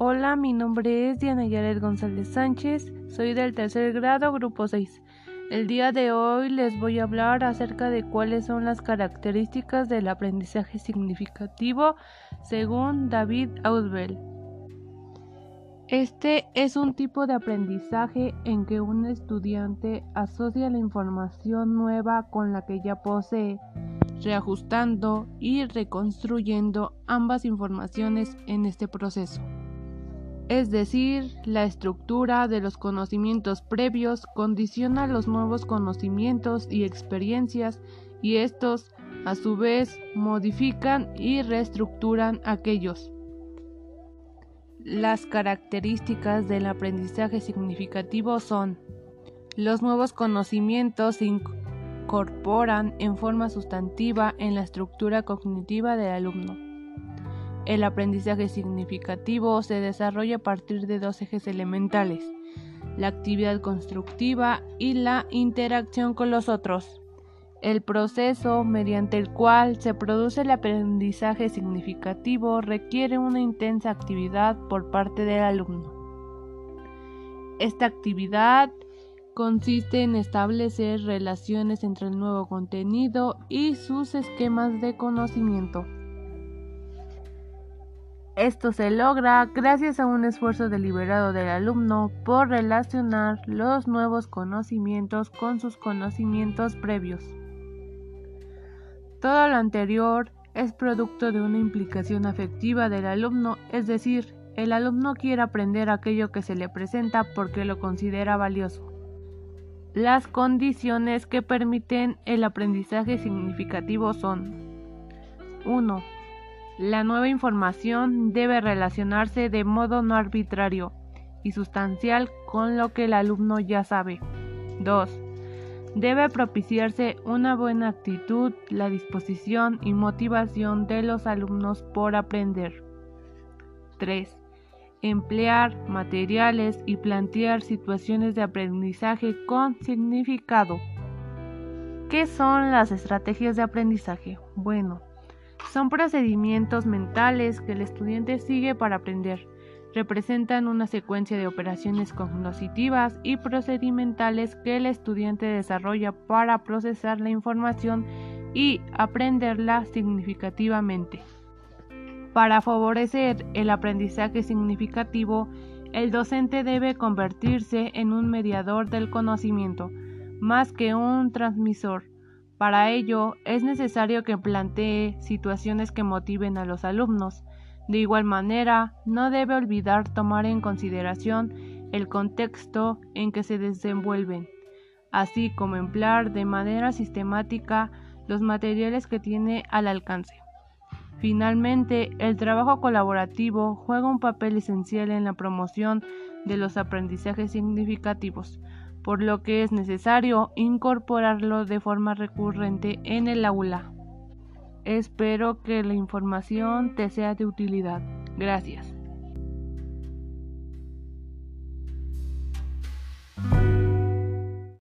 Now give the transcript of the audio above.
Hola, mi nombre es Diana Yaret González Sánchez, soy del tercer grado, grupo 6. El día de hoy les voy a hablar acerca de cuáles son las características del aprendizaje significativo según David Ausbel. Este es un tipo de aprendizaje en que un estudiante asocia la información nueva con la que ya posee, reajustando y reconstruyendo ambas informaciones en este proceso. Es decir, la estructura de los conocimientos previos condiciona los nuevos conocimientos y experiencias y estos, a su vez, modifican y reestructuran aquellos. Las características del aprendizaje significativo son los nuevos conocimientos se incorporan en forma sustantiva en la estructura cognitiva del alumno. El aprendizaje significativo se desarrolla a partir de dos ejes elementales, la actividad constructiva y la interacción con los otros. El proceso mediante el cual se produce el aprendizaje significativo requiere una intensa actividad por parte del alumno. Esta actividad consiste en establecer relaciones entre el nuevo contenido y sus esquemas de conocimiento. Esto se logra gracias a un esfuerzo deliberado del alumno por relacionar los nuevos conocimientos con sus conocimientos previos. Todo lo anterior es producto de una implicación afectiva del alumno, es decir, el alumno quiere aprender aquello que se le presenta porque lo considera valioso. Las condiciones que permiten el aprendizaje significativo son 1. La nueva información debe relacionarse de modo no arbitrario y sustancial con lo que el alumno ya sabe. 2. Debe propiciarse una buena actitud, la disposición y motivación de los alumnos por aprender. 3. Emplear materiales y plantear situaciones de aprendizaje con significado. ¿Qué son las estrategias de aprendizaje? Bueno, son procedimientos mentales que el estudiante sigue para aprender representan una secuencia de operaciones cognitivas y procedimentales que el estudiante desarrolla para procesar la información y aprenderla significativamente. Para favorecer el aprendizaje significativo, el docente debe convertirse en un mediador del conocimiento, más que un transmisor. Para ello, es necesario que plantee situaciones que motiven a los alumnos, de igual manera, no debe olvidar tomar en consideración el contexto en que se desenvuelven, así como emplear de manera sistemática los materiales que tiene al alcance. Finalmente, el trabajo colaborativo juega un papel esencial en la promoción de los aprendizajes significativos, por lo que es necesario incorporarlo de forma recurrente en el aula. Espero que la información te sea de utilidad. Gracias.